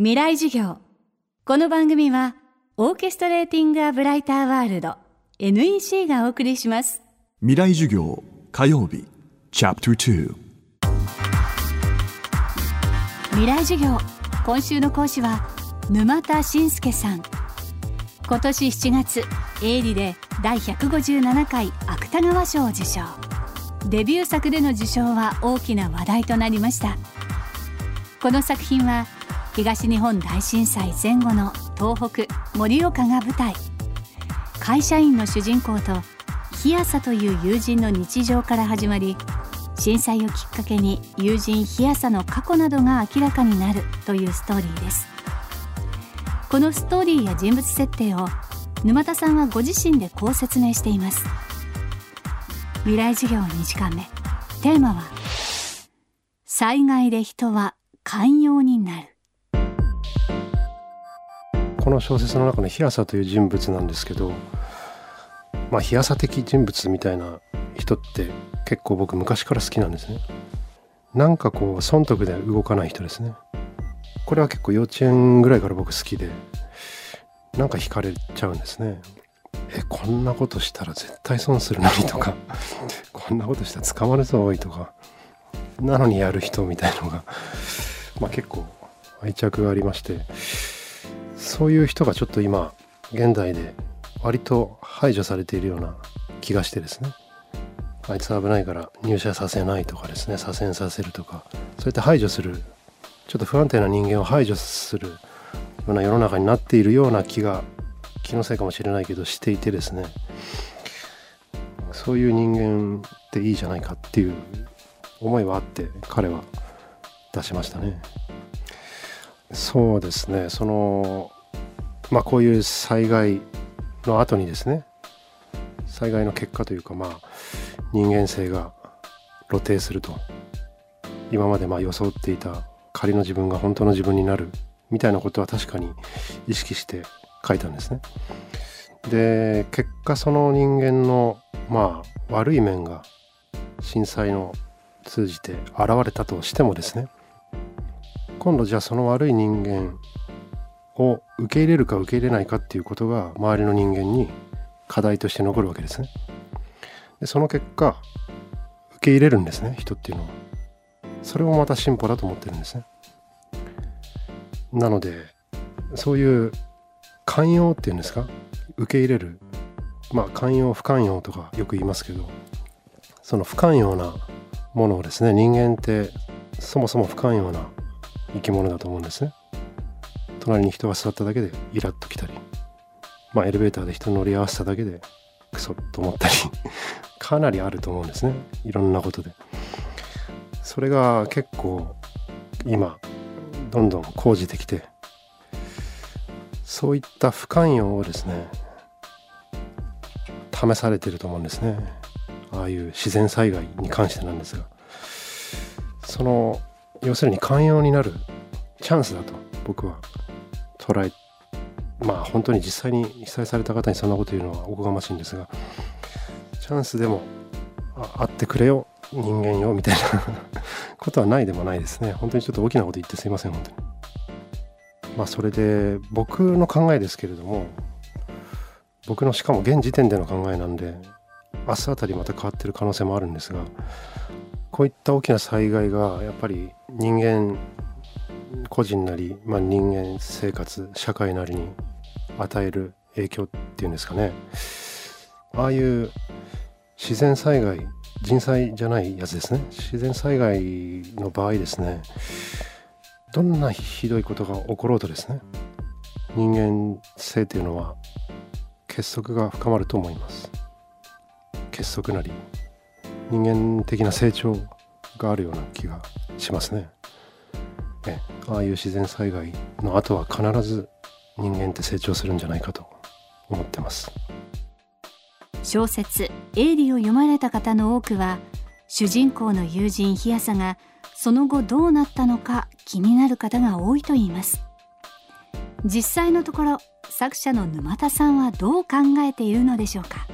未来授業。この番組はオーケストレーティング・ア・ブライター・ワールド NEC がお送りします。未来授業火曜日。チャプター未来授業。今週の講師は沼田信介さん。今年7月営利で第157回芥川賞を受賞。デビュー作での受賞は大きな話題となりました。この作品は東日本大震災前後の東北盛岡が舞台会社員の主人公と日朝という友人の日常から始まり震災をきっかけに友人日朝の過去などが明らかになるというストーリーですこのストーリーや人物設定を沼田さんはご自身でこう説明しています未来授業2時間目テーマは災害で人は寛容になるこの小説の中の日朝という人物なんですけどまあ日朝的人物みたいな人って結構僕昔から好きなんですね。なんかこう損得で動かない人ですね。これは結構幼稚園ぐらいから僕好きでなんか惹かれちゃうんですね。えこんなことしたら絶対損するのにとか。こんなことしたら捕まるぞおいとか。なのにやる人みたいのがまあ結構愛着がありまして。そういう人がちょっと今現代で割と排除されているような気がしてですね。あいつ危ないから入社させないとかですね。左遷させるとか。そうやって排除するちょっと不安定な人間を排除するような世の中になっているような気が気のせいかもしれないけどしていてですね。そういう人間っていいじゃないかっていう思いはあって彼は出しましたね。そうですね。そのまあこういう災害の後にですね災害の結果というかまあ人間性が露呈すると今までまあ装っていた仮の自分が本当の自分になるみたいなことは確かに意識して書いたんですね。で結果その人間のまあ悪い面が震災の通じて現れたとしてもですね今度じゃあその悪い人間を受け入れるか受け入れないかっていうことが周りの人間に課題として残るわけですね。でその結果受け入れるんですね人っていうのは。それもまた進歩だと思ってるんですね。なのでそういう寛容っていうんですか？受け入れるまあ寛容不寛容とかよく言いますけどその不寛容なものをですね人間ってそもそも不寛容な生き物だと思うんですね隣に人が座っただけでイラッときたりまあエレベーターで人乗り合わせただけでクソッと思ったり かなりあると思うんですね。いろんなことで。それが結構今どんどん講じてきてそういった不寛容をですね試されてると思うんですね。ああいう自然災害に関してなんですが。その要するに寛容になるチャンスだと僕は捉えまあ本当に実際に被災された方にそんなこと言うのはおこがましいんですがチャンスでもあってくれよ人間よみたいなことはないでもないですね。本当にちょっと大きなこと言ってすいません本当に。まあそれで僕の考えですけれども僕のしかも現時点での考えなんで明日あたりまた変わってる可能性もあるんですがこういった大きな災害がやっぱり人間個人なり、まあ、人間生活社会なりに与える影響っていうんですかね。ああいう自然災害人災じゃないやつですね。自然災害の場合ですねどんなひどいことが起ころうとですね人間性というのは結束が深まると思います。結束なり人間的な成長があるような気がしますね。ねああいう自然災害の後は必ず人間って成長するんじゃないかと思ってます。小説「エイリ」を読まれた方の多くは主人公の友人日朝がその後どうなったのか気になる方が多いといいます。実際のところ作者の沼田さんはどう考えているのでしょうか？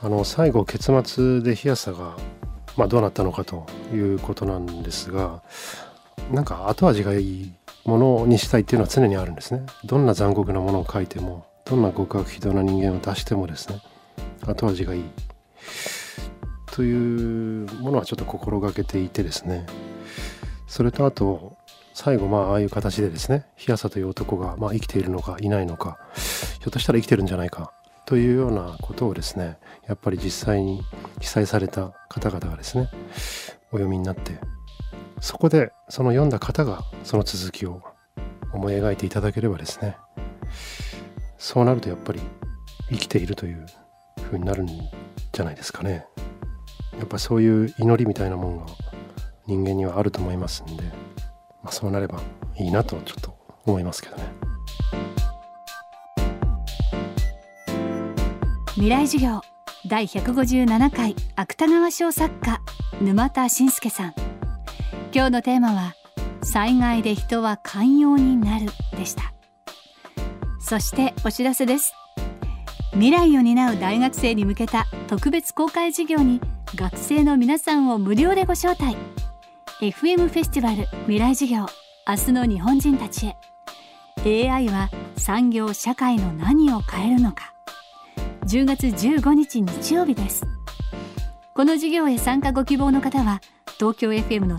あの最後結末で日朝が、まあ、どうなったのかということなんですがなんか後味がいいものにしたいっていうのは常にあるんですね。どんな残酷なものを書いてもどんな極悪非道な人間を出してもですね後味がいい。というものはちょっと心がけていてですね。それとあと最後まあああいう形でですね日朝という男がま生きているのかいないのかひょっとしたら生きてるんじゃないかというようなことをですねやっぱり実際に記載された方々がですねお読みになってそこでその読んだ方がその続きを思い描いていただければですねそうなるとやっぱり生きているというふうになるんじゃないですかね。やっぱそういう祈りみたいなもんが人間にはあると思いますんで、まあ、そうなればいいなとちょっと思いますけどね。未来授業第157回芥川賞作家沼田信介さん。今日のテーマは災害で人は寛容になるでした。そしてお知らせです。未来を担う大学生に向けた特別公開授業に学生の皆さんを無料でご招待。FM フェスティバル未来授業明日の日本人たちへ。AI は産業社会の何を変えるのか。10月15日日曜日です。この授業へ参加ご希望の方は東京 FM の